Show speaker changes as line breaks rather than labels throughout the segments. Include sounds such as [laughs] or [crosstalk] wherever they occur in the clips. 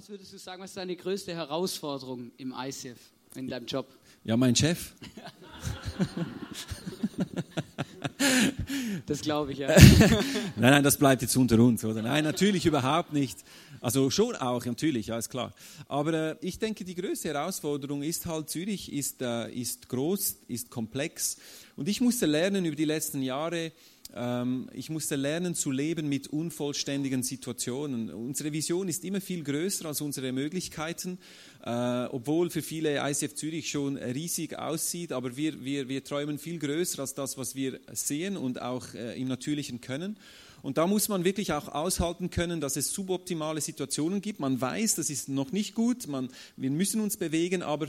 Was würdest du sagen, was ist deine größte Herausforderung im ICF, in deinem Job?
Ja, mein Chef. [laughs]
Das glaube ich, ja. [laughs]
nein, nein, das bleibt jetzt unter uns, oder? Nein, natürlich überhaupt nicht. Also schon auch, natürlich, ja, ist klar. Aber äh, ich denke, die größte Herausforderung ist halt, Zürich ist, äh, ist groß, ist komplex. Und ich musste lernen über die letzten Jahre, ich musste lernen zu leben mit unvollständigen Situationen. Unsere Vision ist immer viel größer als unsere Möglichkeiten, äh, obwohl für viele ICF Zürich schon riesig aussieht, aber wir, wir, wir träumen viel größer als das, was wir sehen und auch äh, im Natürlichen können. Und da muss man wirklich auch aushalten können, dass es suboptimale Situationen gibt. Man weiß, das ist noch nicht gut, man, wir müssen uns bewegen, aber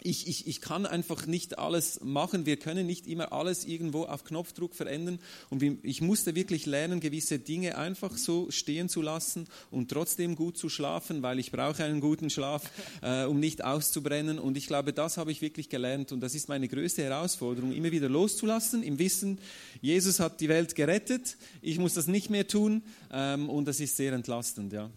ich, ich, ich kann einfach nicht alles machen. Wir können nicht immer alles irgendwo auf Knopfdruck verändern. Und ich musste wirklich lernen, gewisse Dinge einfach so stehen zu lassen und trotzdem gut zu schlafen, weil ich brauche einen guten Schlaf, [laughs] äh, um nicht auszubrennen. Und ich glaube, das habe ich wirklich gelernt. Und das ist meine größte Herausforderung, immer wieder loszulassen, im Wissen, Jesus hat die Welt gerettet. Ich muss das nicht mehr tun. Ähm, und das ist sehr entlastend, ja.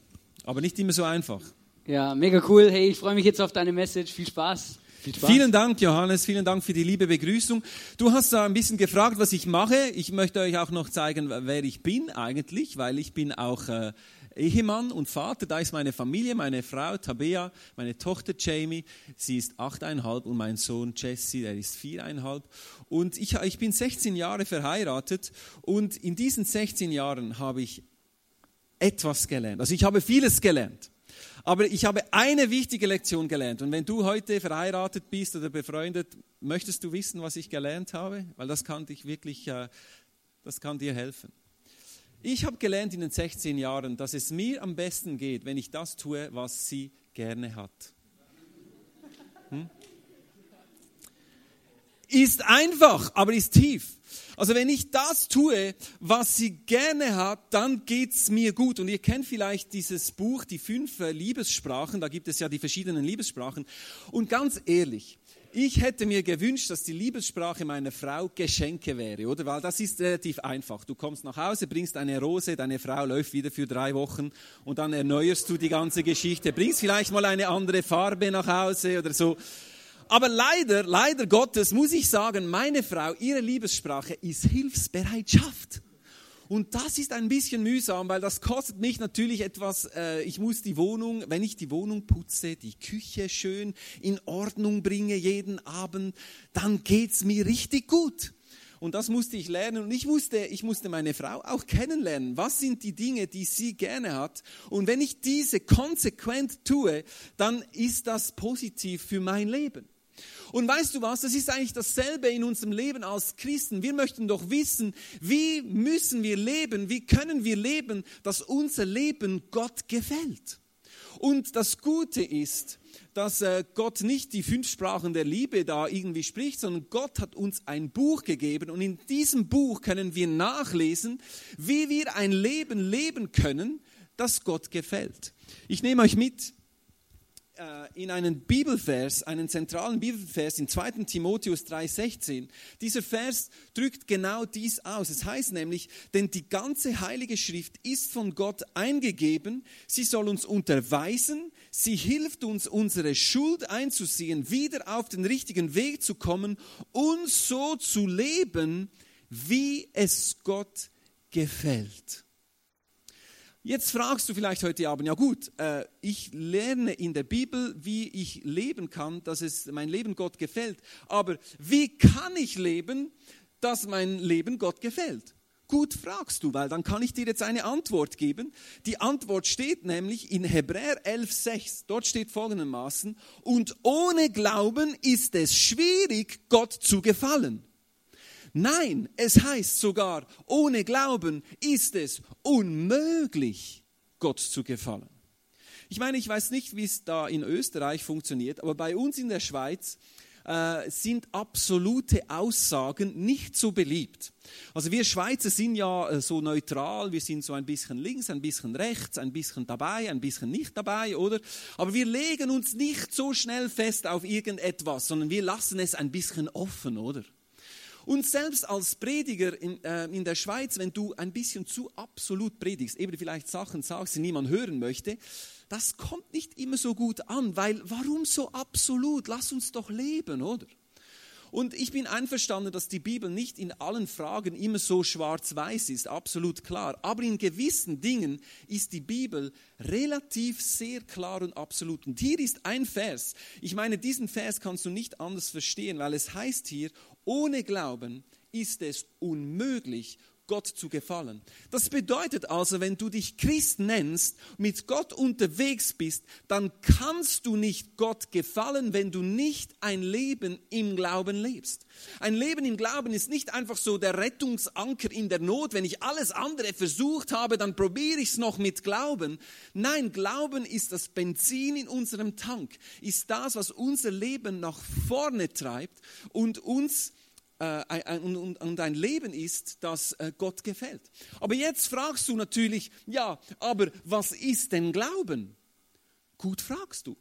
Aber nicht immer so einfach.
Ja, mega cool. Hey, ich freue mich jetzt auf deine Message. Viel Spaß.
Vielen Dank, Johannes. Vielen Dank für die liebe Begrüßung. Du hast da ein bisschen gefragt, was ich mache. Ich möchte euch auch noch zeigen, wer ich bin eigentlich, weil ich bin auch äh, Ehemann und Vater. Da ist meine Familie, meine Frau Tabea, meine Tochter Jamie. Sie ist achteinhalb und mein Sohn Jesse, der ist viereinhalb. Und ich, ich bin 16 Jahre verheiratet und in diesen 16 Jahren habe ich etwas gelernt. Also ich habe vieles gelernt. Aber ich habe eine wichtige Lektion gelernt. Und wenn du heute verheiratet bist oder befreundet, möchtest du wissen, was ich gelernt habe? Weil das kann dich wirklich, äh, das kann dir helfen. Ich habe gelernt in den 16 Jahren, dass es mir am besten geht, wenn ich das tue, was sie gerne hat. Hm? Ist einfach, aber ist tief. Also wenn ich das tue, was sie gerne hat, dann geht's mir gut. Und ihr kennt vielleicht dieses Buch, die fünf äh, Liebessprachen, da gibt es ja die verschiedenen Liebessprachen. Und ganz ehrlich, ich hätte mir gewünscht, dass die Liebessprache meiner Frau Geschenke wäre, oder? Weil das ist relativ einfach. Du kommst nach Hause, bringst eine Rose, deine Frau läuft wieder für drei Wochen und dann erneuerst du die ganze Geschichte, bringst vielleicht mal eine andere Farbe nach Hause oder so. Aber leider, leider Gottes muss ich sagen, meine Frau, ihre Liebessprache ist Hilfsbereitschaft. Und das ist ein bisschen mühsam, weil das kostet mich natürlich etwas. Äh, ich muss die Wohnung, wenn ich die Wohnung putze, die Küche schön in Ordnung bringe jeden Abend, dann geht's mir richtig gut. Und das musste ich lernen. Und ich musste, ich musste meine Frau auch kennenlernen. Was sind die Dinge, die sie gerne hat? Und wenn ich diese konsequent tue, dann ist das positiv für mein Leben. Und weißt du was, das ist eigentlich dasselbe in unserem Leben als Christen. Wir möchten doch wissen, wie müssen wir leben, wie können wir leben, dass unser Leben Gott gefällt. Und das Gute ist, dass äh, Gott nicht die fünf Sprachen der Liebe da irgendwie spricht, sondern Gott hat uns ein Buch gegeben und in diesem Buch können wir nachlesen, wie wir ein Leben leben können, das Gott gefällt. Ich nehme euch mit in einen Bibelvers, einen zentralen Bibelvers in 2. Timotheus 3,16. Dieser Vers drückt genau dies aus. Es heißt nämlich, denn die ganze Heilige Schrift ist von Gott eingegeben. Sie soll uns unterweisen. Sie hilft uns, unsere Schuld einzusehen, wieder auf den richtigen Weg zu kommen und so zu leben, wie es Gott gefällt. Jetzt fragst du vielleicht heute Abend, ja gut, äh, ich lerne in der Bibel, wie ich leben kann, dass es mein Leben Gott gefällt. Aber wie kann ich leben, dass mein Leben Gott gefällt? Gut fragst du, weil dann kann ich dir jetzt eine Antwort geben. Die Antwort steht nämlich in Hebräer 11,6. Dort steht folgendermaßen, und ohne Glauben ist es schwierig, Gott zu gefallen. Nein, es heißt sogar, ohne Glauben ist es unmöglich, Gott zu gefallen. Ich meine, ich weiß nicht, wie es da in Österreich funktioniert, aber bei uns in der Schweiz äh, sind absolute Aussagen nicht so beliebt. Also wir Schweizer sind ja äh, so neutral, wir sind so ein bisschen links, ein bisschen rechts, ein bisschen dabei, ein bisschen nicht dabei, oder? Aber wir legen uns nicht so schnell fest auf irgendetwas, sondern wir lassen es ein bisschen offen, oder? Und selbst als Prediger in, äh, in der Schweiz, wenn du ein bisschen zu absolut predigst, eben vielleicht Sachen sagst, die niemand hören möchte, das kommt nicht immer so gut an, weil warum so absolut? Lass uns doch leben, oder? Und ich bin einverstanden, dass die Bibel nicht in allen Fragen immer so schwarz-weiß ist, absolut klar. Aber in gewissen Dingen ist die Bibel relativ sehr klar und absolut. Und hier ist ein Vers. Ich meine, diesen Vers kannst du nicht anders verstehen, weil es heißt hier, ohne Glauben ist es unmöglich, Gott zu gefallen. Das bedeutet also, wenn du dich Christ nennst, mit Gott unterwegs bist, dann kannst du nicht Gott gefallen, wenn du nicht ein Leben im Glauben lebst. Ein Leben im Glauben ist nicht einfach so der Rettungsanker in der Not. Wenn ich alles andere versucht habe, dann probiere ich es noch mit Glauben. Nein, Glauben ist das Benzin in unserem Tank, ist das, was unser Leben nach vorne treibt und uns und, und ein Leben ist, das äh, Gott gefällt. Aber jetzt fragst du natürlich, ja, aber was ist denn Glauben? Gut fragst du,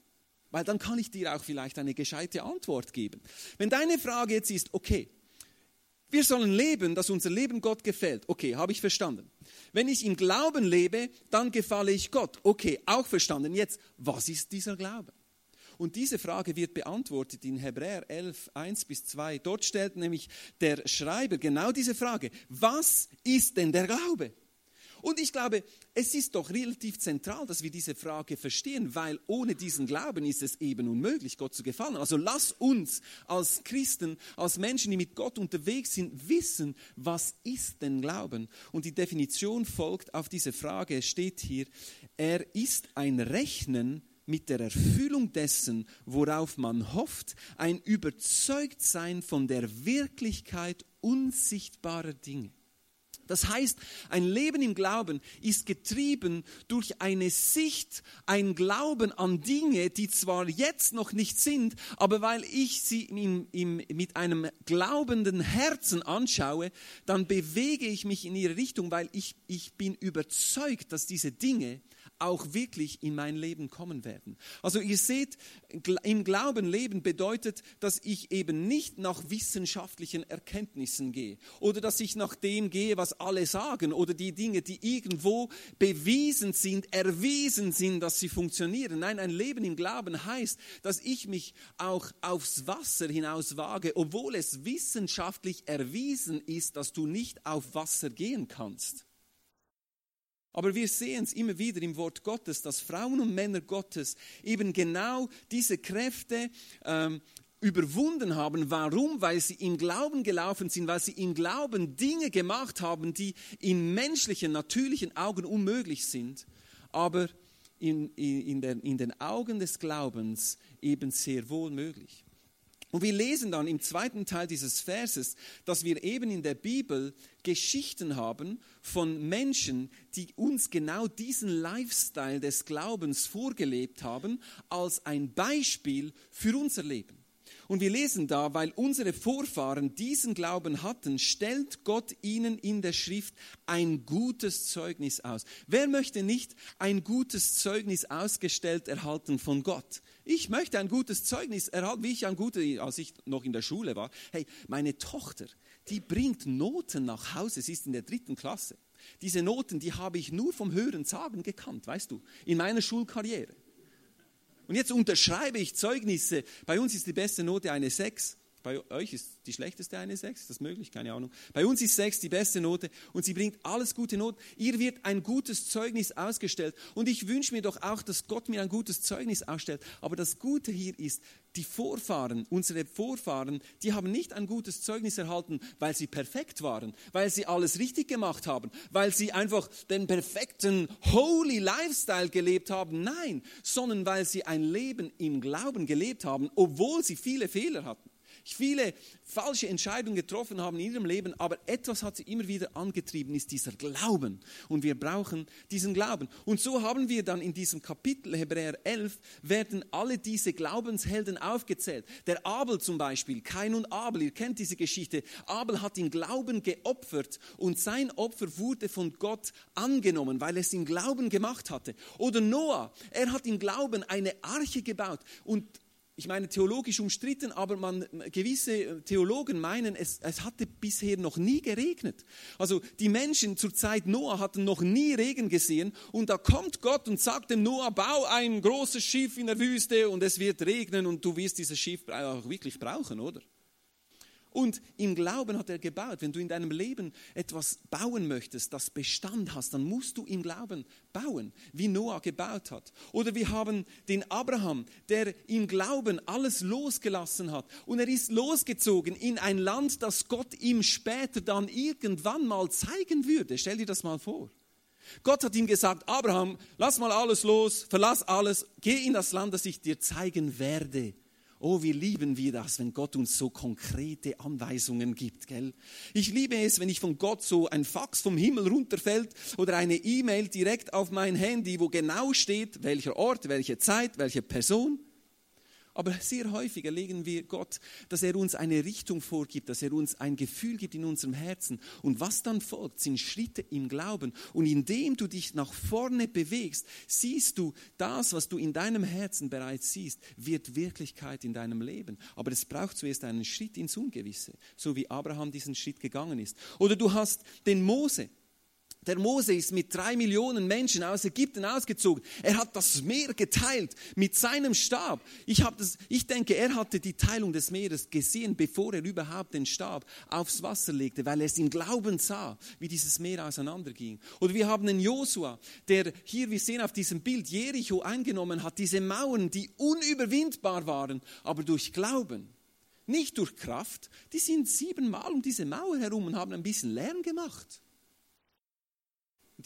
weil dann kann ich dir auch vielleicht eine gescheite Antwort geben. Wenn deine Frage jetzt ist, okay, wir sollen leben, dass unser Leben Gott gefällt. Okay, habe ich verstanden. Wenn ich im Glauben lebe, dann gefalle ich Gott. Okay, auch verstanden. Jetzt, was ist dieser Glaube? Und diese Frage wird beantwortet in Hebräer 11, 1 bis 2. Dort stellt nämlich der Schreiber genau diese Frage. Was ist denn der Glaube? Und ich glaube, es ist doch relativ zentral, dass wir diese Frage verstehen, weil ohne diesen Glauben ist es eben unmöglich, Gott zu gefallen. Also lass uns als Christen, als Menschen, die mit Gott unterwegs sind, wissen, was ist denn Glauben? Und die Definition folgt auf diese Frage. Es steht hier, er ist ein Rechnen mit der Erfüllung dessen, worauf man hofft, ein Überzeugtsein von der Wirklichkeit unsichtbarer Dinge. Das heißt, ein Leben im Glauben ist getrieben durch eine Sicht, ein Glauben an Dinge, die zwar jetzt noch nicht sind, aber weil ich sie im, im, mit einem glaubenden Herzen anschaue, dann bewege ich mich in ihre Richtung, weil ich, ich bin überzeugt, dass diese Dinge auch wirklich in mein Leben kommen werden. Also ihr seht, im Glauben leben bedeutet, dass ich eben nicht nach wissenschaftlichen Erkenntnissen gehe oder dass ich nach dem gehe, was alle sagen oder die Dinge, die irgendwo bewiesen sind, erwiesen sind, dass sie funktionieren. Nein, ein Leben im Glauben heißt, dass ich mich auch aufs Wasser hinaus wage, obwohl es wissenschaftlich erwiesen ist, dass du nicht auf Wasser gehen kannst. Aber wir sehen es immer wieder im Wort Gottes, dass Frauen und Männer Gottes eben genau diese Kräfte ähm, überwunden haben. Warum? Weil sie im Glauben gelaufen sind, weil sie im Glauben Dinge gemacht haben, die in menschlichen, natürlichen Augen unmöglich sind, aber in, in, den, in den Augen des Glaubens eben sehr wohl möglich. Und wir lesen dann im zweiten Teil dieses Verses, dass wir eben in der Bibel Geschichten haben von Menschen, die uns genau diesen Lifestyle des Glaubens vorgelebt haben, als ein Beispiel für unser Leben. Und wir lesen da, weil unsere Vorfahren diesen Glauben hatten, stellt Gott ihnen in der Schrift ein gutes Zeugnis aus. Wer möchte nicht ein gutes Zeugnis ausgestellt erhalten von Gott? Ich möchte ein gutes Zeugnis erhalten, wie ich ein gutes, als ich noch in der Schule war. Hey, meine Tochter, die bringt Noten nach Hause, sie ist in der dritten Klasse. Diese Noten, die habe ich nur vom Hören sagen gekannt, weißt du, in meiner Schulkarriere. Und jetzt unterschreibe ich Zeugnisse. Bei uns ist die beste Note eine 6. Bei euch ist die schlechteste eine 6, ist das möglich? Keine Ahnung. Bei uns ist 6 die beste Note und sie bringt alles gute Noten. Ihr wird ein gutes Zeugnis ausgestellt und ich wünsche mir doch auch, dass Gott mir ein gutes Zeugnis ausstellt. Aber das Gute hier ist, die Vorfahren, unsere Vorfahren, die haben nicht ein gutes Zeugnis erhalten, weil sie perfekt waren, weil sie alles richtig gemacht haben, weil sie einfach den perfekten Holy Lifestyle gelebt haben. Nein, sondern weil sie ein Leben im Glauben gelebt haben, obwohl sie viele Fehler hatten viele falsche Entscheidungen getroffen haben in ihrem Leben, aber etwas hat sie immer wieder angetrieben, ist dieser Glauben. Und wir brauchen diesen Glauben. Und so haben wir dann in diesem Kapitel Hebräer 11, werden alle diese Glaubenshelden aufgezählt. Der Abel zum Beispiel, Kain und Abel, ihr kennt diese Geschichte. Abel hat im Glauben geopfert und sein Opfer wurde von Gott angenommen, weil es im Glauben gemacht hatte. Oder Noah, er hat im Glauben eine Arche gebaut und ich meine, theologisch umstritten, aber man, gewisse Theologen meinen, es, es hatte bisher noch nie geregnet. Also die Menschen zur Zeit Noah hatten noch nie Regen gesehen und da kommt Gott und sagt dem Noah, bau ein großes Schiff in der Wüste und es wird regnen und du wirst dieses Schiff auch wirklich brauchen, oder? Und im Glauben hat er gebaut. Wenn du in deinem Leben etwas bauen möchtest, das Bestand hast, dann musst du im Glauben bauen, wie Noah gebaut hat. Oder wir haben den Abraham, der im Glauben alles losgelassen hat. Und er ist losgezogen in ein Land, das Gott ihm später dann irgendwann mal zeigen würde. Stell dir das mal vor. Gott hat ihm gesagt, Abraham, lass mal alles los, verlass alles, geh in das Land, das ich dir zeigen werde. Oh, wie lieben wir das, wenn Gott uns so konkrete Anweisungen gibt, gell? Ich liebe es, wenn ich von Gott so ein Fax vom Himmel runterfällt oder eine E-Mail direkt auf mein Handy, wo genau steht, welcher Ort, welche Zeit, welche Person. Aber sehr häufig erlegen wir Gott, dass er uns eine Richtung vorgibt, dass er uns ein Gefühl gibt in unserem Herzen. Und was dann folgt, sind Schritte im Glauben. Und indem du dich nach vorne bewegst, siehst du das, was du in deinem Herzen bereits siehst, wird Wirklichkeit in deinem Leben. Aber es braucht zuerst einen Schritt ins Ungewisse, so wie Abraham diesen Schritt gegangen ist. Oder du hast den Mose. Der Mose ist mit drei Millionen Menschen aus Ägypten ausgezogen. Er hat das Meer geteilt mit seinem Stab. Ich, das, ich denke, er hatte die Teilung des Meeres gesehen, bevor er überhaupt den Stab aufs Wasser legte, weil er es im Glauben sah, wie dieses Meer auseinanderging. Oder wir haben einen Josua, der hier, wir sehen auf diesem Bild, Jericho eingenommen hat, diese Mauern, die unüberwindbar waren, aber durch Glauben nicht durch Kraft, die sind siebenmal um diese Mauer herum und haben ein bisschen Lärm gemacht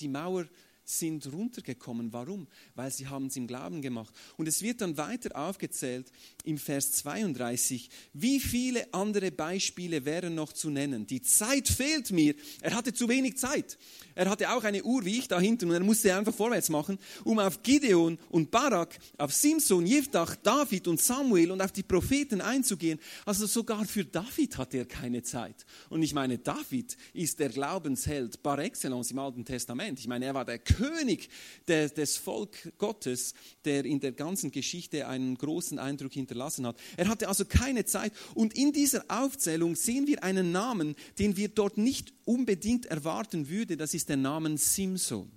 die Mauer sind runtergekommen. Warum? Weil sie haben es im Glauben gemacht. Und es wird dann weiter aufgezählt im Vers 32, wie viele andere Beispiele wären noch zu nennen. Die Zeit fehlt mir. Er hatte zu wenig Zeit. Er hatte auch eine Uhr wie ich da hinten und er musste einfach vorwärts machen, um auf Gideon und Barak, auf Simson, Jiftach, David und Samuel und auf die Propheten einzugehen. Also sogar für David hatte er keine Zeit. Und ich meine, David ist der Glaubensheld par excellence im Alten Testament. Ich meine, er war der König des, des Volk Gottes, der in der ganzen Geschichte einen großen Eindruck hinterlassen hat. Er hatte also keine Zeit. Und in dieser Aufzählung sehen wir einen Namen, den wir dort nicht unbedingt erwarten würden. Das ist der Name Simson.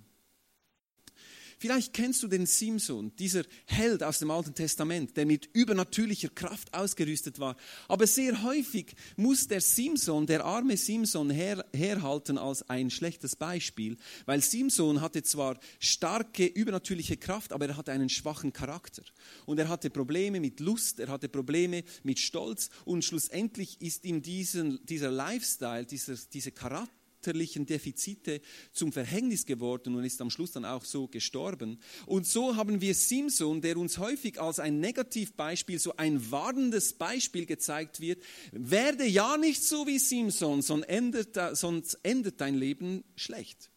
Vielleicht kennst du den Simson, dieser Held aus dem Alten Testament, der mit übernatürlicher Kraft ausgerüstet war. Aber sehr häufig muss der Simson, der arme Simson, her, herhalten als ein schlechtes Beispiel, weil Simson hatte zwar starke übernatürliche Kraft, aber er hatte einen schwachen Charakter. Und er hatte Probleme mit Lust, er hatte Probleme mit Stolz und schlussendlich ist ihm diesen, dieser Lifestyle, dieser, diese Charakter, charakterlichen Defizite zum Verhängnis geworden und ist am Schluss dann auch so gestorben. Und so haben wir Simson, der uns häufig als ein Negativbeispiel, so ein warnendes Beispiel gezeigt wird. Werde ja nicht so wie Simson, sonst endet, sonst endet dein Leben schlecht.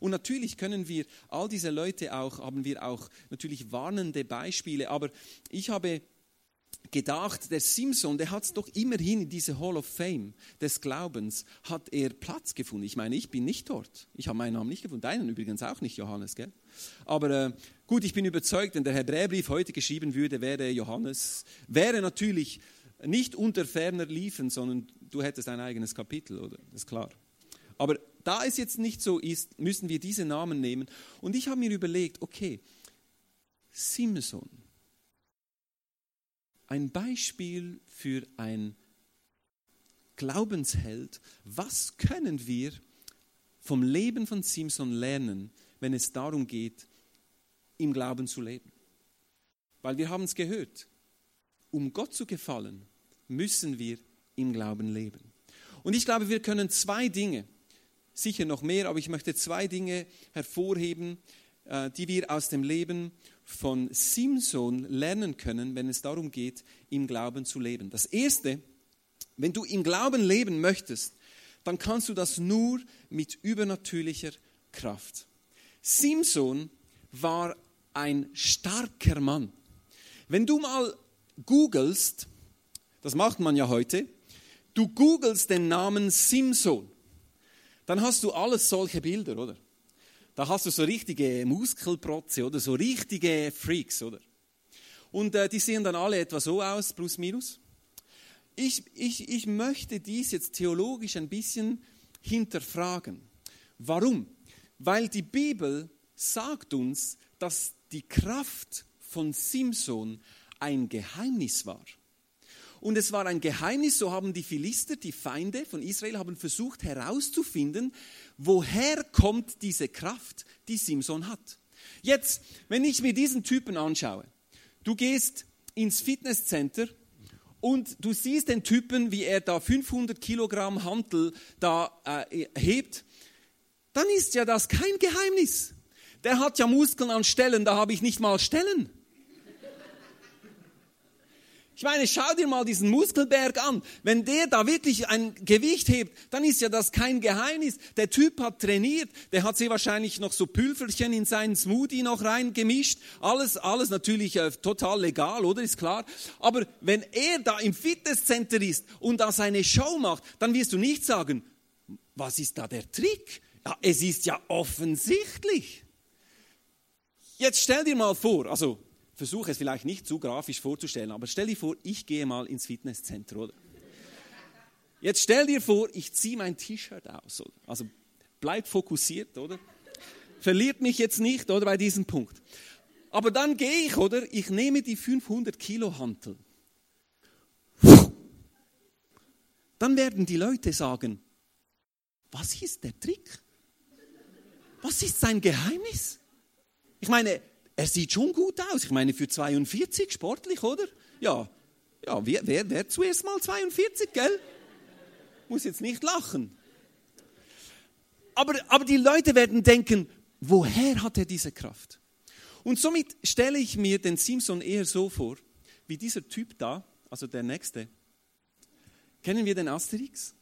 Und natürlich können wir all diese Leute auch, haben wir auch natürlich warnende Beispiele, aber ich habe gedacht, der Simpson, der hat es doch immerhin in diese Hall of Fame des Glaubens, hat er Platz gefunden. Ich meine, ich bin nicht dort. Ich habe meinen Namen nicht gefunden. Deinen übrigens auch nicht, Johannes, gell? Aber äh, gut, ich bin überzeugt, wenn der Hebräerbrief heute geschrieben würde, wäre Johannes, wäre natürlich nicht unter ferner liefen, sondern du hättest ein eigenes Kapitel, oder? Das ist klar. Aber da es jetzt nicht so ist, müssen wir diese Namen nehmen. Und ich habe mir überlegt, okay, Simson, ein Beispiel für ein Glaubensheld. Was können wir vom Leben von Simson lernen, wenn es darum geht, im Glauben zu leben? Weil wir haben es gehört, um Gott zu gefallen, müssen wir im Glauben leben. Und ich glaube, wir können zwei Dinge, sicher noch mehr, aber ich möchte zwei Dinge hervorheben, die wir aus dem Leben von Simson lernen können, wenn es darum geht, im Glauben zu leben. Das Erste, wenn du im Glauben leben möchtest, dann kannst du das nur mit übernatürlicher Kraft. Simson war ein starker Mann. Wenn du mal googelst, das macht man ja heute, du googelst den Namen Simson, dann hast du alles solche Bilder, oder? Da hast du so richtige Muskelprotze oder so richtige Freaks, oder? Und äh, die sehen dann alle etwa so aus, plus minus. Ich, ich, ich möchte dies jetzt theologisch ein bisschen hinterfragen. Warum? Weil die Bibel sagt uns, dass die Kraft von Simson ein Geheimnis war. Und es war ein Geheimnis, so haben die Philister, die Feinde von Israel, haben versucht herauszufinden, woher kommt diese Kraft, die Simson hat. Jetzt, wenn ich mir diesen Typen anschaue, du gehst ins Fitnesscenter und du siehst den Typen, wie er da 500 Kilogramm Hantel da äh, hebt, dann ist ja das kein Geheimnis. Der hat ja Muskeln an Stellen, da habe ich nicht mal Stellen. Ich meine, schau dir mal diesen Muskelberg an. Wenn der da wirklich ein Gewicht hebt, dann ist ja das kein Geheimnis. Der Typ hat trainiert, der hat sich wahrscheinlich noch so Pülferchen in seinen Smoothie noch reingemischt. Alles, alles natürlich äh, total legal, oder? Ist klar. Aber wenn er da im Fitnesscenter ist und da seine Show macht, dann wirst du nicht sagen, was ist da der Trick? Ja, es ist ja offensichtlich. Jetzt stell dir mal vor, also versuche es vielleicht nicht zu grafisch vorzustellen, aber stell dir vor, ich gehe mal ins Fitnesscenter, oder? Jetzt stell dir vor, ich ziehe mein T-Shirt aus, oder? also bleib fokussiert, oder? Verliert mich jetzt nicht, oder, bei diesem Punkt. Aber dann gehe ich, oder? Ich nehme die 500 Kilo Hantel. Dann werden die Leute sagen, was ist der Trick? Was ist sein Geheimnis? Ich meine, er sieht schon gut aus. Ich meine, für 42 sportlich, oder? Ja, ja wer, wer, wer zuerst mal 42, gell? Muss jetzt nicht lachen. Aber, aber die Leute werden denken, woher hat er diese Kraft? Und somit stelle ich mir den Simpson eher so vor, wie dieser Typ da, also der nächste. Kennen wir den Asterix?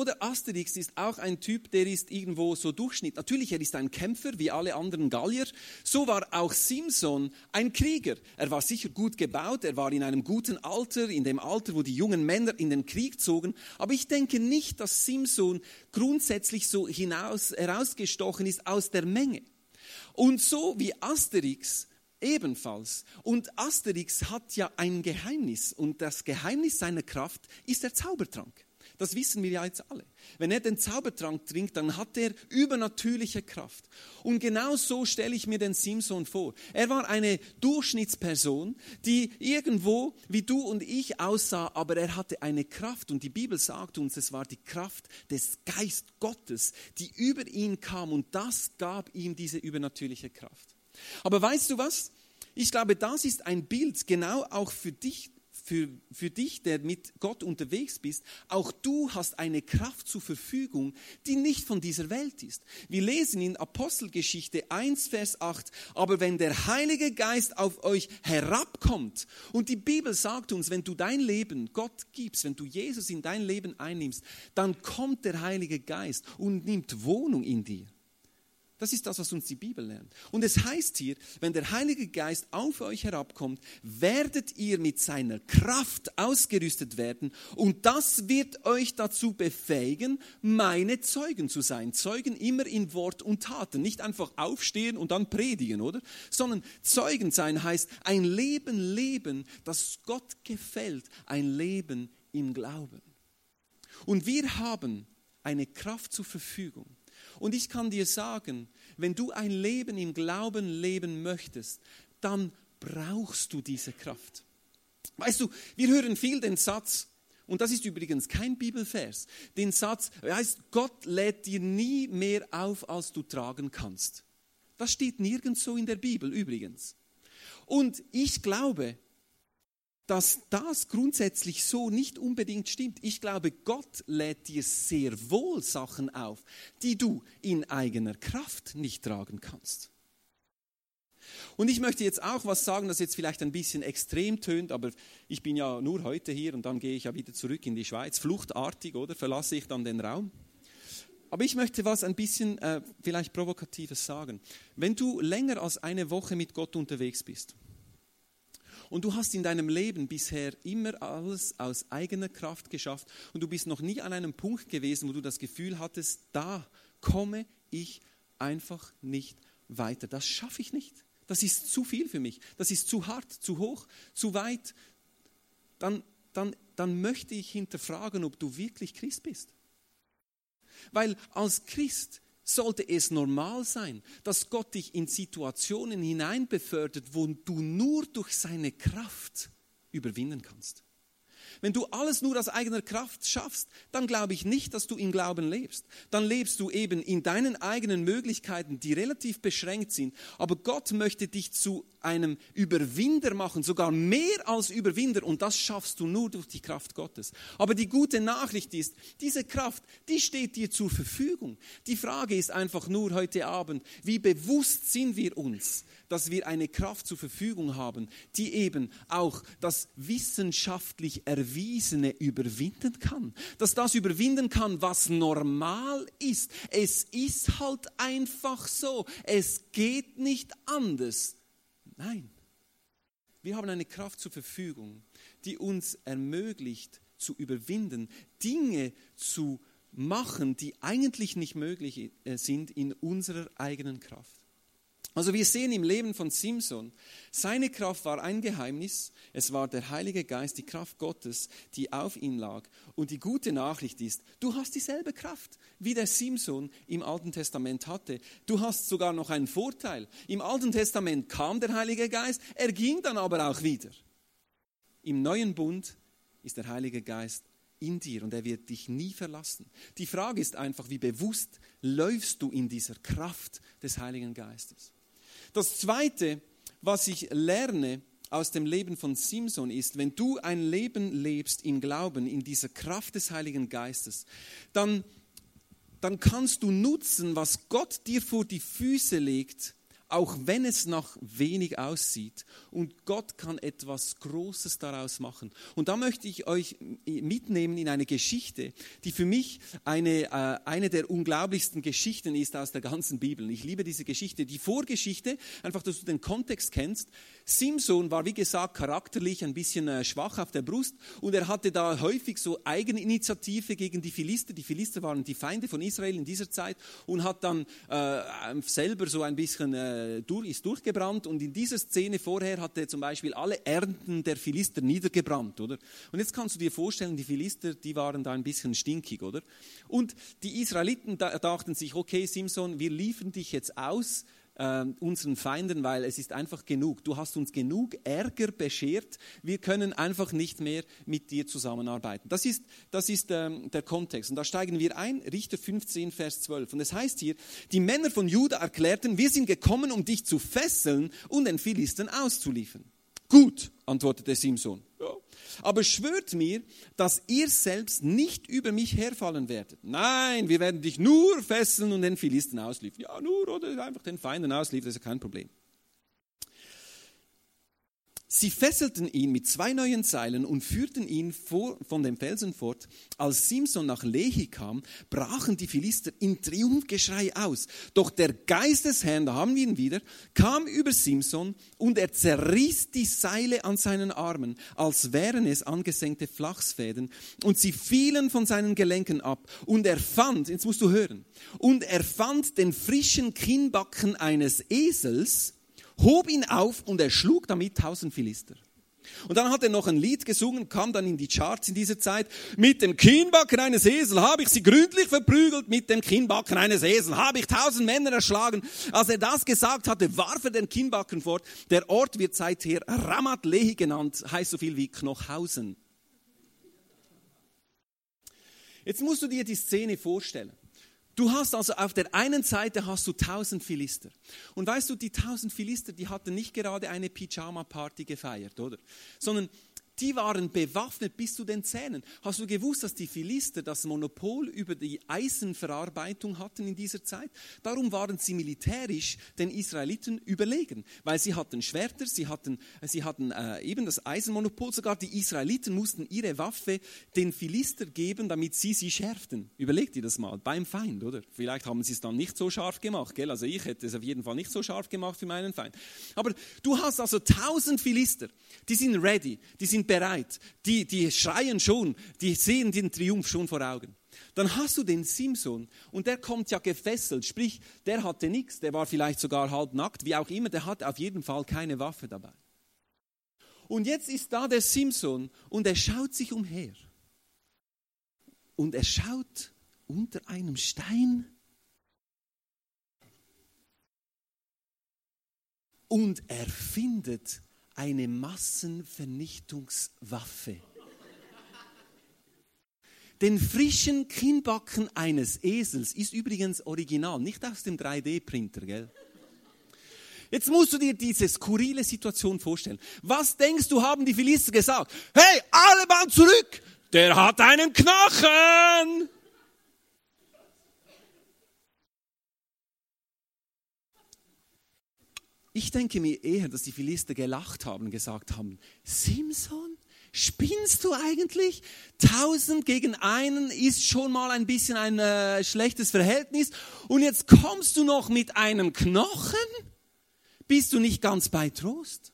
Oder Asterix ist auch ein Typ, der ist irgendwo so Durchschnitt. Natürlich, er ist ein Kämpfer wie alle anderen Gallier. So war auch Simson ein Krieger. Er war sicher gut gebaut, er war in einem guten Alter, in dem Alter, wo die jungen Männer in den Krieg zogen. Aber ich denke nicht, dass Simson grundsätzlich so hinaus, herausgestochen ist aus der Menge. Und so wie Asterix ebenfalls. Und Asterix hat ja ein Geheimnis. Und das Geheimnis seiner Kraft ist der Zaubertrank. Das wissen wir ja jetzt alle. Wenn er den Zaubertrank trinkt, dann hat er übernatürliche Kraft. Und genau so stelle ich mir den Simson vor. Er war eine Durchschnittsperson, die irgendwo wie du und ich aussah, aber er hatte eine Kraft. Und die Bibel sagt uns, es war die Kraft des Geist Gottes, die über ihn kam. Und das gab ihm diese übernatürliche Kraft. Aber weißt du was? Ich glaube, das ist ein Bild genau auch für dich für, für dich, der mit Gott unterwegs bist, auch du hast eine Kraft zur Verfügung, die nicht von dieser Welt ist. Wir lesen in Apostelgeschichte 1, Vers 8, aber wenn der Heilige Geist auf euch herabkommt, und die Bibel sagt uns, wenn du dein Leben Gott gibst, wenn du Jesus in dein Leben einnimmst, dann kommt der Heilige Geist und nimmt Wohnung in dir. Das ist das, was uns die Bibel lernt. Und es heißt hier, wenn der Heilige Geist auf euch herabkommt, werdet ihr mit seiner Kraft ausgerüstet werden und das wird euch dazu befähigen, meine Zeugen zu sein. Zeugen immer in Wort und Taten, nicht einfach aufstehen und dann predigen, oder? Sondern Zeugen sein heißt ein Leben leben, das Gott gefällt, ein Leben im Glauben. Und wir haben eine Kraft zur Verfügung und ich kann dir sagen, wenn du ein Leben im Glauben leben möchtest, dann brauchst du diese Kraft. Weißt du, wir hören viel den Satz, und das ist übrigens kein Bibelvers, den Satz heißt, Gott lädt dir nie mehr auf, als du tragen kannst. Das steht nirgends so in der Bibel übrigens. Und ich glaube, dass das grundsätzlich so nicht unbedingt stimmt. Ich glaube, Gott lädt dir sehr wohl Sachen auf, die du in eigener Kraft nicht tragen kannst. Und ich möchte jetzt auch was sagen, das jetzt vielleicht ein bisschen extrem tönt, aber ich bin ja nur heute hier und dann gehe ich ja wieder zurück in die Schweiz, fluchtartig, oder verlasse ich dann den Raum. Aber ich möchte was ein bisschen äh, vielleicht provokatives sagen. Wenn du länger als eine Woche mit Gott unterwegs bist, und du hast in deinem Leben bisher immer alles aus eigener Kraft geschafft und du bist noch nie an einem Punkt gewesen, wo du das Gefühl hattest, da komme ich einfach nicht weiter. Das schaffe ich nicht. das ist zu viel für mich, das ist zu hart, zu hoch, zu weit, dann, dann, dann möchte ich hinterfragen, ob du wirklich Christ bist. Weil als Christ sollte es normal sein, dass Gott dich in Situationen hineinbefördert, wo du nur durch seine Kraft überwinden kannst. Wenn du alles nur aus eigener Kraft schaffst, dann glaube ich nicht, dass du im Glauben lebst. Dann lebst du eben in deinen eigenen Möglichkeiten, die relativ beschränkt sind. Aber Gott möchte dich zu einem Überwinder machen, sogar mehr als Überwinder. Und das schaffst du nur durch die Kraft Gottes. Aber die gute Nachricht ist, diese Kraft, die steht dir zur Verfügung. Die Frage ist einfach nur heute Abend, wie bewusst sind wir uns, dass wir eine Kraft zur Verfügung haben, die eben auch das wissenschaftlich Erwiesene überwinden kann. Dass das überwinden kann, was normal ist. Es ist halt einfach so. Es geht nicht anders. Nein. Wir haben eine Kraft zur Verfügung, die uns ermöglicht zu überwinden, Dinge zu machen, die eigentlich nicht möglich äh, sind in unserer eigenen Kraft. Also wir sehen im Leben von Simson, seine Kraft war ein Geheimnis, es war der Heilige Geist, die Kraft Gottes, die auf ihm lag. Und die gute Nachricht ist, du hast dieselbe Kraft, wie der Simson im Alten Testament hatte. Du hast sogar noch einen Vorteil. Im Alten Testament kam der Heilige Geist, er ging dann aber auch wieder. Im neuen Bund ist der Heilige Geist in dir und er wird dich nie verlassen. Die Frage ist einfach, wie bewusst läufst du in dieser Kraft des Heiligen Geistes? Das Zweite, was ich lerne aus dem Leben von Simson ist, wenn du ein Leben lebst im Glauben, in dieser Kraft des Heiligen Geistes, dann, dann kannst du nutzen, was Gott dir vor die Füße legt, auch wenn es nach wenig aussieht. Und Gott kann etwas Großes daraus machen. Und da möchte ich euch mitnehmen in eine Geschichte, die für mich eine, äh, eine der unglaublichsten Geschichten ist aus der ganzen Bibel. Ich liebe diese Geschichte. Die Vorgeschichte, einfach, dass du den Kontext kennst. Simson war, wie gesagt, charakterlich ein bisschen äh, schwach auf der Brust und er hatte da häufig so Eigeninitiative gegen die Philister. Die Philister waren die Feinde von Israel in dieser Zeit und hat dann äh, selber so ein bisschen äh, durch, ist durchgebrannt und in dieser Szene vorher hat er zum Beispiel alle Ernten der Philister niedergebrannt, oder? Und jetzt kannst du dir vorstellen, die Philister, die waren da ein bisschen stinkig, oder? Und die Israeliten dachten sich, okay, Simson, wir liefern dich jetzt aus, äh, unseren Feinden, weil es ist einfach genug. Du hast uns genug Ärger beschert. Wir können einfach nicht mehr mit dir zusammenarbeiten. Das ist, das ist ähm, der Kontext. Und da steigen wir ein, Richter 15, Vers 12. Und es heißt hier, die Männer von Juda erklärten, wir sind gekommen, um dich zu fesseln und den Philisten auszuliefern. Gut, antwortete Simson. Ja. Aber schwört mir, dass ihr selbst nicht über mich herfallen werdet. Nein, wir werden dich nur fesseln und den Philisten ausliefern. Ja, nur oder einfach den Feinden ausliefern, das ist ja kein Problem. Sie fesselten ihn mit zwei neuen Seilen und führten ihn vor, von dem Felsen fort. Als Simson nach Lehi kam, brachen die Philister in Triumphgeschrei aus. Doch der Geist des Herrn, da haben wir ihn wieder, kam über Simson und er zerriss die Seile an seinen Armen, als wären es angesenkte Flachsfäden. Und sie fielen von seinen Gelenken ab. Und er fand, jetzt musst du hören, und er fand den frischen Kinnbacken eines Esels, hob ihn auf und er schlug damit tausend Philister. Und dann hat er noch ein Lied gesungen, kam dann in die Charts in dieser Zeit. Mit dem Kinnbacken eines Esels habe ich sie gründlich verprügelt, mit dem Kinnbacken eines Esels habe ich tausend Männer erschlagen. Als er das gesagt hatte, warf er den Kinnbacken fort. Der Ort wird seither Ramat Lehi genannt, heißt so viel wie Knochhausen. Jetzt musst du dir die Szene vorstellen. Du hast also auf der einen Seite hast du tausend Philister. Und weißt du, die tausend Philister, die hatten nicht gerade eine Pyjama-Party gefeiert, oder? Sondern die waren bewaffnet bis zu den Zähnen. Hast du gewusst, dass die Philister das Monopol über die Eisenverarbeitung hatten in dieser Zeit? Darum waren sie militärisch den Israeliten überlegen, weil sie hatten Schwerter, sie hatten, sie hatten äh, eben das Eisenmonopol. Sogar die Israeliten mussten ihre Waffe den Philister geben, damit sie sie schärften. Überleg dir das mal, beim Feind, oder? Vielleicht haben sie es dann nicht so scharf gemacht, gell? Also ich hätte es auf jeden Fall nicht so scharf gemacht für meinen Feind. Aber du hast also tausend Philister, die sind ready, die sind bereit. Die, die schreien schon, die sehen den Triumph schon vor Augen. dann hast du den Simson und der kommt ja gefesselt, sprich, der hatte nichts, der war vielleicht sogar halb nackt, wie auch immer, der hatte auf jeden Fall keine Waffe dabei. Und jetzt ist da der Simson und er schaut sich umher. Und er schaut unter einem Stein und er findet eine Massenvernichtungswaffe. Den frischen Kinnbacken eines Esels ist übrigens original, nicht aus dem 3D-Printer, gell? Jetzt musst du dir diese skurrile Situation vorstellen. Was denkst du, haben die Philister gesagt? Hey, alle Mann zurück! Der hat einen Knochen! Ich denke mir eher, dass die Philister gelacht haben, gesagt haben, Simson, spinnst du eigentlich? Tausend gegen einen ist schon mal ein bisschen ein äh, schlechtes Verhältnis und jetzt kommst du noch mit einem Knochen? Bist du nicht ganz bei Trost?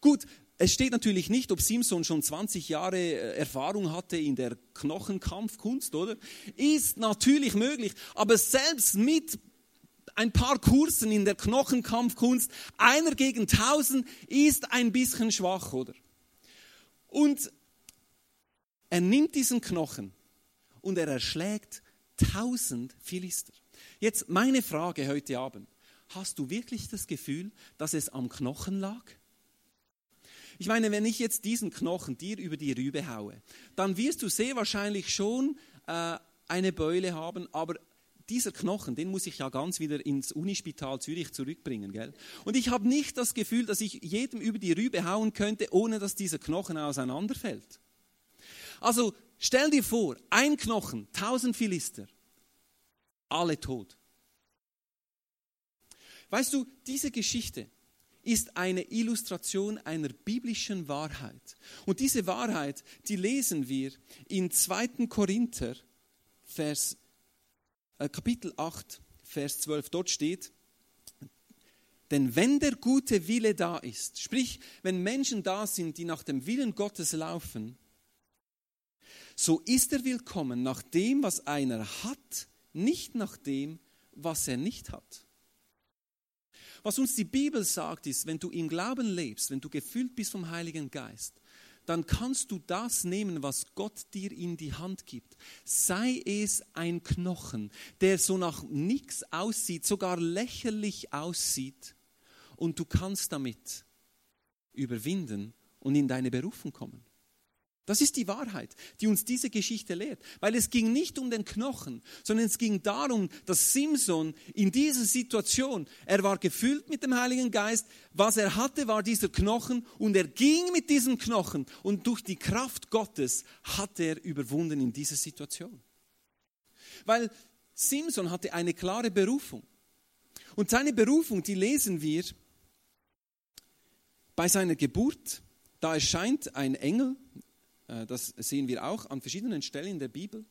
Gut, es steht natürlich nicht, ob Simson schon 20 Jahre äh, Erfahrung hatte in der Knochenkampfkunst, oder? Ist natürlich möglich, aber selbst mit ein paar Kursen in der Knochenkampfkunst, einer gegen tausend, ist ein bisschen schwach, oder? Und er nimmt diesen Knochen und er erschlägt tausend Philister. Jetzt meine Frage heute Abend. Hast du wirklich das Gefühl, dass es am Knochen lag? Ich meine, wenn ich jetzt diesen Knochen dir über die Rübe haue, dann wirst du sehr wahrscheinlich schon äh, eine Beule haben, aber dieser Knochen, den muss ich ja ganz wieder ins Unispital Zürich zurückbringen. Gell? Und ich habe nicht das Gefühl, dass ich jedem über die Rübe hauen könnte, ohne dass dieser Knochen auseinanderfällt. Also stell dir vor, ein Knochen, tausend Philister, alle tot. Weißt du, diese Geschichte ist eine Illustration einer biblischen Wahrheit. Und diese Wahrheit, die lesen wir in 2. Korinther, Vers Kapitel 8, Vers 12, dort steht, denn wenn der gute Wille da ist, sprich, wenn Menschen da sind, die nach dem Willen Gottes laufen, so ist er willkommen nach dem, was einer hat, nicht nach dem, was er nicht hat. Was uns die Bibel sagt, ist, wenn du im Glauben lebst, wenn du gefüllt bist vom Heiligen Geist, dann kannst du das nehmen, was Gott dir in die Hand gibt. Sei es ein Knochen, der so nach nichts aussieht, sogar lächerlich aussieht, und du kannst damit überwinden und in deine Berufung kommen. Das ist die Wahrheit, die uns diese Geschichte lehrt. Weil es ging nicht um den Knochen, sondern es ging darum, dass Simson in dieser Situation, er war gefüllt mit dem Heiligen Geist, was er hatte, war dieser Knochen und er ging mit diesem Knochen und durch die Kraft Gottes hat er überwunden in dieser Situation. Weil Simson hatte eine klare Berufung. Und seine Berufung, die lesen wir bei seiner Geburt. Da erscheint ein Engel das sehen wir auch an verschiedenen Stellen in der Bibel.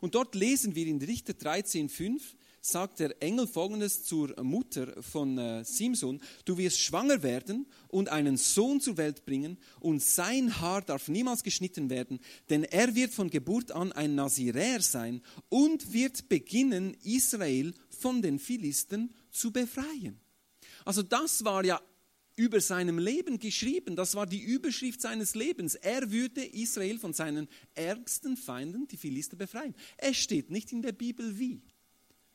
Und dort lesen wir in Richter 13,5, sagt der Engel folgendes zur Mutter von äh, Simson: Du wirst schwanger werden und einen Sohn zur Welt bringen, und sein Haar darf niemals geschnitten werden, denn er wird von Geburt an ein Naziräer sein und wird beginnen, Israel von den Philisten zu befreien. Also, das war ja über seinem Leben geschrieben. Das war die Überschrift seines Lebens. Er würde Israel von seinen ärgsten Feinden, die Philister, befreien. Es steht nicht in der Bibel wie.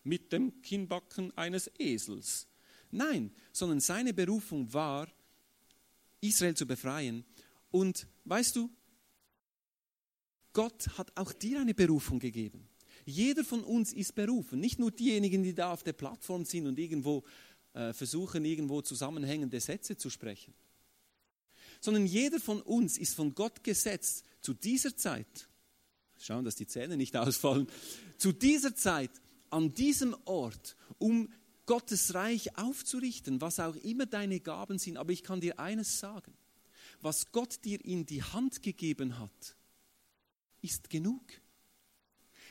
Mit dem Kinnbacken eines Esels. Nein, sondern seine Berufung war, Israel zu befreien. Und weißt du, Gott hat auch dir eine Berufung gegeben. Jeder von uns ist berufen, nicht nur diejenigen, die da auf der Plattform sind und irgendwo äh, versuchen, irgendwo zusammenhängende Sätze zu sprechen. Sondern jeder von uns ist von Gott gesetzt, zu dieser Zeit, schauen, dass die Zähne nicht [laughs] ausfallen, zu dieser Zeit, an diesem Ort, um Gottes Reich aufzurichten, was auch immer deine Gaben sind. Aber ich kann dir eines sagen, was Gott dir in die Hand gegeben hat, ist genug.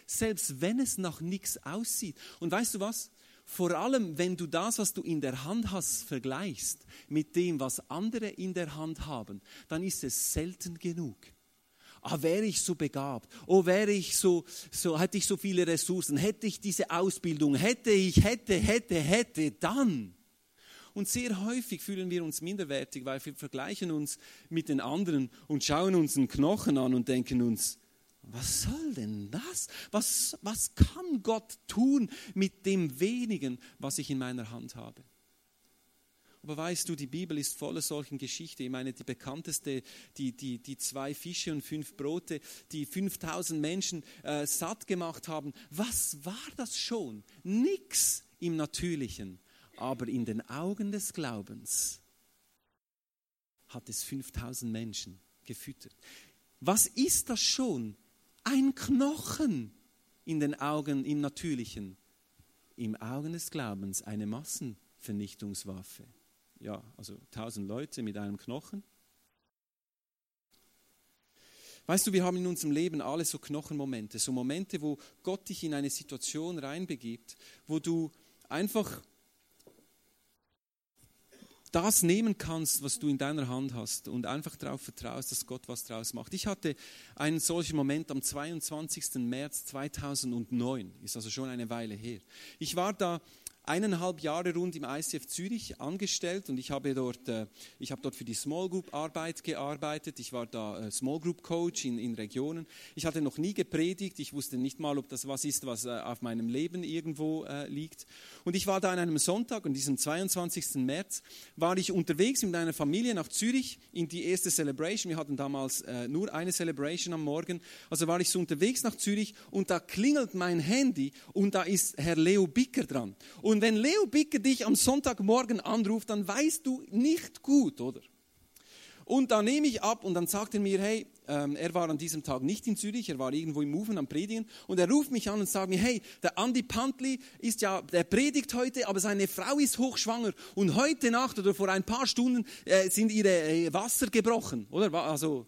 Selbst wenn es nach nichts aussieht. Und weißt du was? Vor allem, wenn du das, was du in der Hand hast, vergleichst mit dem, was andere in der Hand haben, dann ist es selten genug. ah, wäre ich so begabt, oh, wäre ich so, so, hätte ich so viele Ressourcen, hätte ich diese Ausbildung, hätte ich, hätte, hätte, hätte, dann. Und sehr häufig fühlen wir uns minderwertig, weil wir vergleichen uns mit den anderen und schauen uns einen Knochen an und denken uns, was soll denn das? Was, was kann Gott tun mit dem wenigen, was ich in meiner Hand habe? Aber weißt du, die Bibel ist voller solchen Geschichten. Ich meine, die bekannteste, die, die, die zwei Fische und fünf Brote, die 5000 Menschen äh, satt gemacht haben. Was war das schon? Nix im Natürlichen. Aber in den Augen des Glaubens hat es 5000 Menschen gefüttert. Was ist das schon? Ein Knochen in den Augen im Natürlichen. Im Augen des Glaubens eine Massenvernichtungswaffe ja, also tausend Leute mit einem Knochen. Weißt du, wir haben in unserem Leben alle so Knochenmomente, so Momente, wo Gott dich in eine Situation reinbegibt, wo du einfach das nehmen kannst, was du in deiner Hand hast und einfach darauf vertraust, dass Gott was draus macht. Ich hatte einen solchen Moment am 22. März 2009, ist also schon eine Weile her. Ich war da eineinhalb Jahre rund im ICF Zürich angestellt und ich habe dort, äh, ich habe dort für die Small Group Arbeit gearbeitet. Ich war da äh, Small Group Coach in, in Regionen. Ich hatte noch nie gepredigt. Ich wusste nicht mal, ob das was ist, was äh, auf meinem Leben irgendwo liegt. Und ich war da an einem Sonntag, an diesem 22. März, war ich unterwegs mit einer Familie nach Zürich in die erste Celebration. Wir hatten damals nur eine Celebration am Morgen. Also war ich so unterwegs nach Zürich und da klingelt mein Handy und da ist Herr Leo Bicker dran. Und und wenn Leo Bicker dich am Sonntagmorgen anruft, dann weißt du nicht gut, oder? Und dann nehme ich ab und dann sagt er mir, hey, ähm, er war an diesem Tag nicht in Zürich, er war irgendwo im Moven am Predigen und er ruft mich an und sagt mir, hey, der Andi Pantli ist ja, der predigt heute, aber seine Frau ist hochschwanger und heute Nacht oder vor ein paar Stunden äh, sind ihre äh, Wasser gebrochen, oder? Also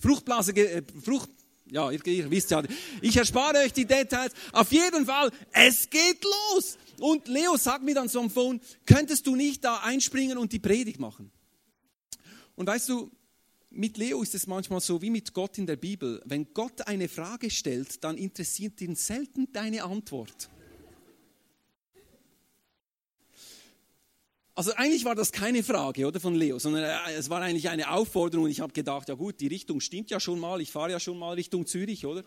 Fruchtblase, äh, Frucht, ja, ihr, ihr wisst ja, ich erspare euch die Details. Auf jeden Fall, es geht los. Und Leo sagt mir dann so am Phone, könntest du nicht da einspringen und die Predigt machen? Und weißt du, mit Leo ist es manchmal so wie mit Gott in der Bibel. Wenn Gott eine Frage stellt, dann interessiert ihn selten deine Antwort. Also eigentlich war das keine Frage, oder von Leo, sondern äh, es war eigentlich eine Aufforderung. Und ich habe gedacht, ja gut, die Richtung stimmt ja schon mal. Ich fahre ja schon mal Richtung Zürich, oder?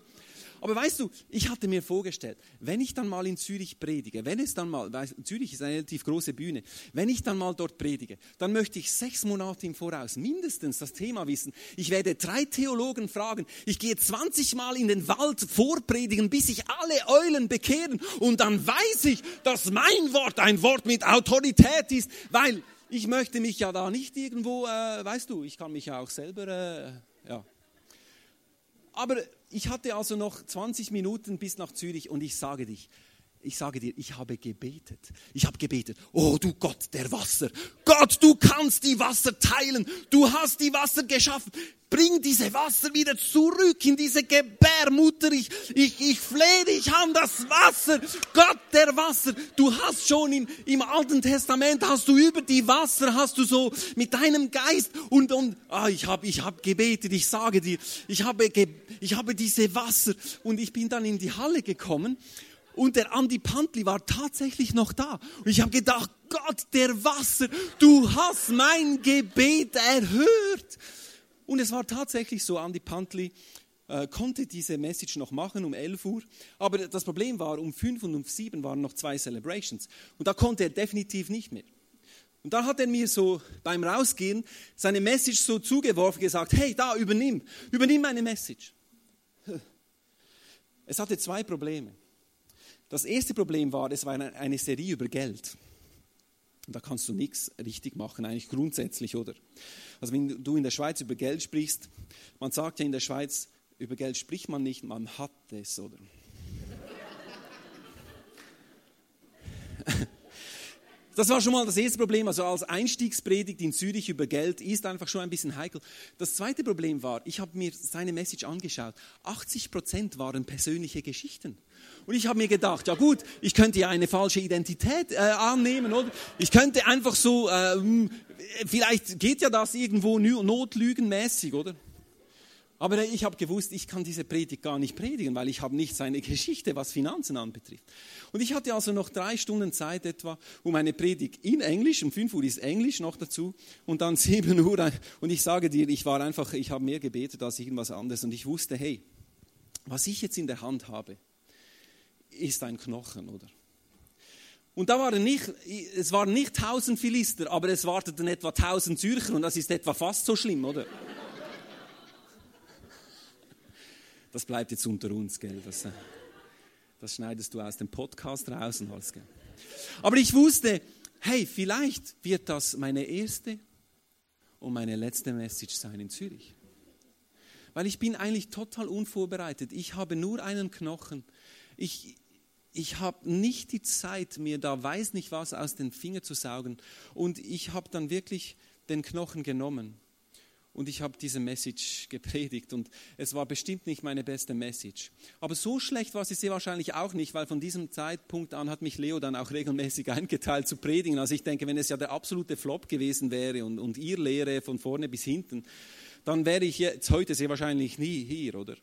Aber weißt du, ich hatte mir vorgestellt, wenn ich dann mal in Zürich predige, wenn es dann mal, Zürich ist eine relativ große Bühne, wenn ich dann mal dort predige, dann möchte ich sechs Monate im Voraus mindestens das Thema wissen. Ich werde drei Theologen fragen. Ich gehe 20 Mal in den Wald vorpredigen, bis sich alle Eulen bekehren. Und dann weiß ich, dass mein Wort ein Wort mit Autorität ist, weil ich möchte mich ja da nicht irgendwo, äh, weißt du, ich kann mich ja auch selber, äh, ja. Aber ich hatte also noch 20 Minuten bis nach Zürich und ich sage dich, ich sage dir, ich habe gebetet. Ich habe gebetet. Oh du Gott der Wasser. Gott, du kannst die Wasser teilen. Du hast die Wasser geschaffen. Bring diese Wasser wieder zurück in diese Gebärmutter. Ich, ich, ich flehe dich an das Wasser. Gott der Wasser. Du hast schon im, im Alten Testament, hast du über die Wasser, hast du so mit deinem Geist und, und ah, ich habe ich hab gebetet. Ich sage dir, ich habe, ich habe diese Wasser und ich bin dann in die Halle gekommen und der Andi Pantli war tatsächlich noch da. Und ich habe gedacht, Gott der Wasser, du hast mein Gebet erhört. Und es war tatsächlich so, Andi Pantli äh, konnte diese Message noch machen um 11 Uhr. Aber das Problem war, um 5 und um 7 waren noch zwei Celebrations. Und da konnte er definitiv nicht mehr. Und dann hat er mir so beim Rausgehen seine Message so zugeworfen, gesagt, hey, da, übernimm, übernimm meine Message. Es hatte zwei Probleme. Das erste Problem war, es war eine Serie über Geld. Da kannst du nichts richtig machen, eigentlich grundsätzlich, oder? Also wenn du in der Schweiz über Geld sprichst, man sagt ja in der Schweiz, über Geld spricht man nicht, man hat es, oder? Das war schon mal das erste Problem. Also als Einstiegspredigt in Zürich über Geld ist einfach schon ein bisschen heikel. Das zweite Problem war, ich habe mir seine Message angeschaut. 80 Prozent waren persönliche Geschichten. Und ich habe mir gedacht, ja gut, ich könnte ja eine falsche Identität äh, annehmen, oder? Ich könnte einfach so, äh, vielleicht geht ja das irgendwo notlügenmäßig, oder? Aber ich habe gewusst, ich kann diese Predigt gar nicht predigen, weil ich habe nicht seine Geschichte, was Finanzen anbetrifft. Und ich hatte also noch drei Stunden Zeit etwa, um eine Predigt in Englisch, um 5 Uhr ist Englisch noch dazu, und dann [laughs] 7 Uhr. Und ich sage dir, ich war einfach, ich habe mehr gebetet als irgendwas anderes. Und ich wusste, hey, was ich jetzt in der Hand habe, ist ein Knochen, oder? Und da waren nicht, es waren nicht tausend Philister, aber es warteten etwa tausend Zürcher und das ist etwa fast so schlimm, oder? Das bleibt jetzt unter uns, gell? Das, äh, das schneidest du aus dem Podcast raus und alles, gell? Aber ich wusste, hey, vielleicht wird das meine erste und meine letzte Message sein in Zürich. Weil ich bin eigentlich total unvorbereitet. Ich habe nur einen Knochen. Ich, ich habe nicht die Zeit, mir da weiß nicht was aus den Fingern zu saugen. Und ich habe dann wirklich den Knochen genommen und ich habe diese Message gepredigt und es war bestimmt nicht meine beste Message. Aber so schlecht war sie sehr wahrscheinlich auch nicht, weil von diesem Zeitpunkt an hat mich Leo dann auch regelmäßig [laughs] eingeteilt zu predigen. Also ich denke, wenn es ja der absolute Flop gewesen wäre und, und ihr Lehre von vorne bis hinten, dann wäre ich jetzt heute sehr wahrscheinlich nie hier, oder?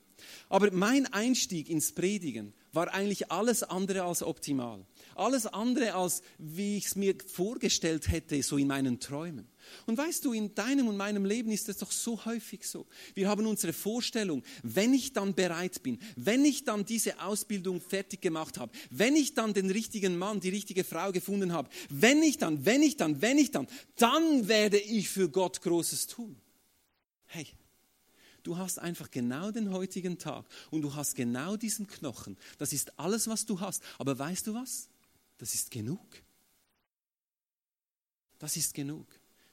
Aber mein Einstieg ins Predigen war eigentlich alles andere als optimal. Alles andere als, wie ich es mir vorgestellt hätte, so in meinen Träumen. Und weißt du, in deinem und meinem Leben ist es doch so häufig so. Wir haben unsere Vorstellung, wenn ich dann bereit bin, wenn ich dann diese Ausbildung fertig gemacht habe, wenn ich dann den richtigen Mann, die richtige Frau gefunden habe, wenn ich dann, wenn ich dann, wenn ich dann, dann werde ich für Gott Großes tun. Hey, du hast einfach genau den heutigen Tag und du hast genau diesen Knochen. Das ist alles, was du hast. Aber weißt du was? Das ist genug. Das ist genug.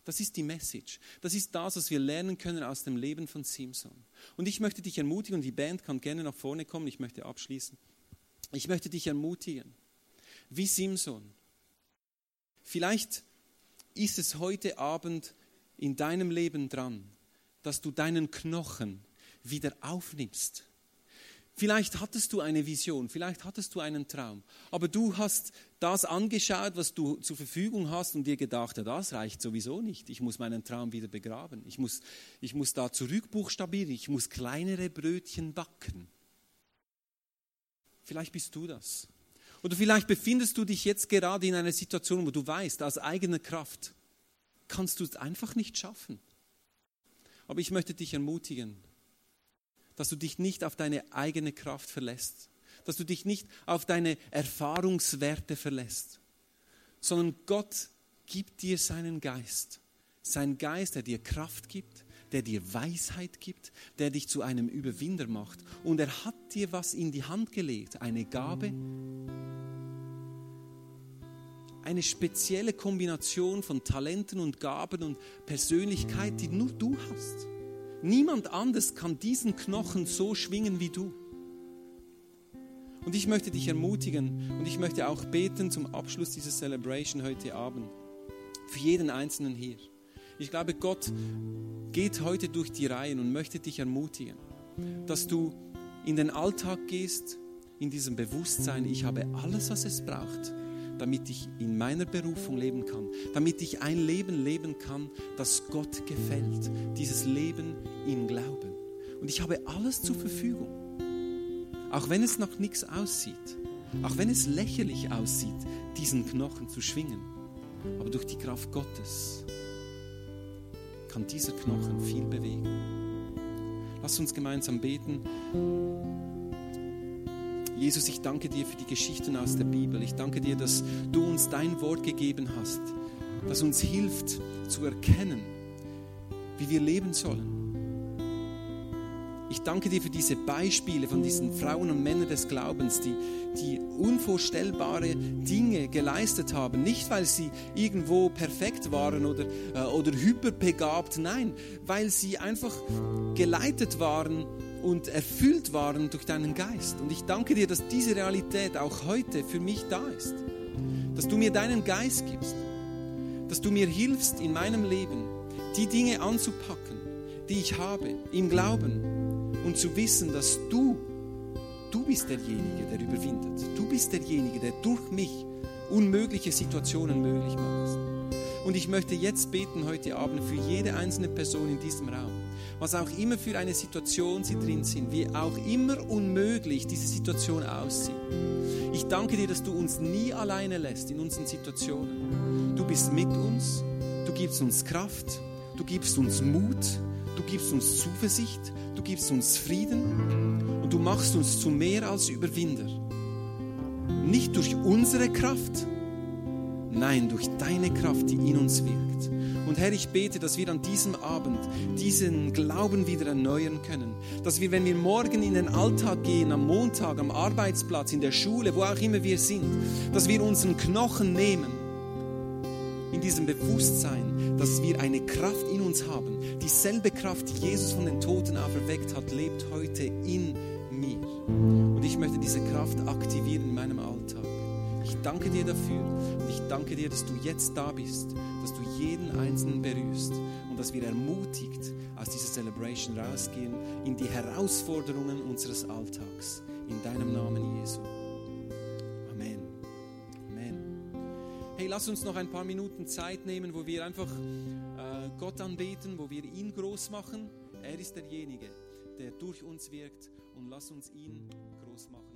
Das ist die Message. Das ist das, was wir lernen können aus dem Leben von Simson. Und ich möchte dich ermutigen, und die Band kann gerne nach vorne kommen, ich möchte abschließen. Ich möchte dich ermutigen, wie Simson. Vielleicht ist es heute Abend in deinem Leben dran, dass du deinen Knochen wieder aufnimmst Vielleicht hattest du eine Vision, vielleicht hattest du einen Traum, aber du hast das angeschaut, was du zur Verfügung hast und dir gedacht, ja, das reicht sowieso nicht. Ich muss meinen Traum wieder begraben. Ich muss, ich muss da zurückbuchstabieren, ich muss kleinere Brötchen backen. Vielleicht bist du das. Oder vielleicht befindest du dich jetzt gerade in einer Situation, wo du weißt, aus eigener Kraft kannst du es einfach nicht schaffen. Aber ich möchte dich ermutigen, dass du dich nicht auf deine eigene Kraft verlässt, dass du dich nicht auf deine Erfahrungswerte verlässt, sondern Gott gibt dir seinen Geist. Sein Geist, der dir Kraft gibt, der dir Weisheit gibt, der dich zu einem Überwinder macht. Und er hat dir was in die Hand gelegt, eine Gabe, eine spezielle Kombination von Talenten und Gaben und Persönlichkeit, die nur du hast. Niemand anders kann diesen Knochen so schwingen wie du. Und ich möchte dich ermutigen und ich möchte auch beten zum Abschluss dieser Celebration heute Abend. Für jeden Einzelnen hier. Ich glaube, Gott geht heute durch die Reihen und möchte dich ermutigen, dass du in den Alltag gehst, in diesem Bewusstsein, ich habe alles, was es braucht, damit ich in meiner Berufung leben kann, damit ich ein Leben leben kann, das Gott gefällt, dieses Leben im Glauben. Und ich habe alles zur Verfügung, auch wenn es noch nichts aussieht, auch wenn es lächerlich aussieht, diesen Knochen zu schwingen. Aber durch die Kraft Gottes kann dieser Knochen viel bewegen. Lass uns gemeinsam beten. Jesus, ich danke dir für die Geschichten aus der Bibel. Ich danke dir, dass du uns dein Wort gegeben hast, das uns hilft zu erkennen, wie wir leben sollen. Ich danke dir für diese Beispiele von diesen Frauen und Männern des Glaubens, die, die unvorstellbare Dinge geleistet haben. Nicht, weil sie irgendwo perfekt waren oder, äh, oder hyperbegabt, nein, weil sie einfach geleitet waren und erfüllt waren durch deinen Geist. Und ich danke dir, dass diese Realität auch heute für mich da ist. Dass du mir deinen Geist gibst. Dass du mir hilfst in meinem Leben, die Dinge anzupacken, die ich habe, im Glauben. Und zu wissen, dass du, du bist derjenige, der überwindet. Du bist derjenige, der durch mich unmögliche Situationen möglich macht. Und ich möchte jetzt beten heute Abend für jede einzelne Person in diesem Raum. Was auch immer für eine Situation sie drin sind, wie auch immer unmöglich diese Situation aussieht. Ich danke dir, dass du uns nie alleine lässt in unseren Situationen. Du bist mit uns, du gibst uns Kraft, du gibst uns Mut, du gibst uns Zuversicht, du gibst uns Frieden und du machst uns zu mehr als Überwinder. Nicht durch unsere Kraft, nein, durch deine Kraft, die in uns wirkt. Und Herr, ich bete, dass wir an diesem Abend diesen Glauben wieder erneuern können. Dass wir, wenn wir morgen in den Alltag gehen, am Montag, am Arbeitsplatz, in der Schule, wo auch immer wir sind, dass wir unseren Knochen nehmen in diesem Bewusstsein, dass wir eine Kraft in uns haben. Dieselbe Kraft, die Jesus von den Toten auferweckt hat, lebt heute in mir. Und ich möchte diese Kraft aktivieren in meinem Alltag. Ich danke dir dafür und ich danke dir, dass du jetzt da bist, dass du jeden Einzelnen berührst und dass wir ermutigt aus dieser Celebration rausgehen in die Herausforderungen unseres Alltags. In deinem Namen, Jesu. Amen. Amen. Hey, lass uns noch ein paar Minuten Zeit nehmen, wo wir einfach äh, Gott anbeten, wo wir ihn groß machen. Er ist derjenige, der durch uns wirkt und lass uns ihn groß machen.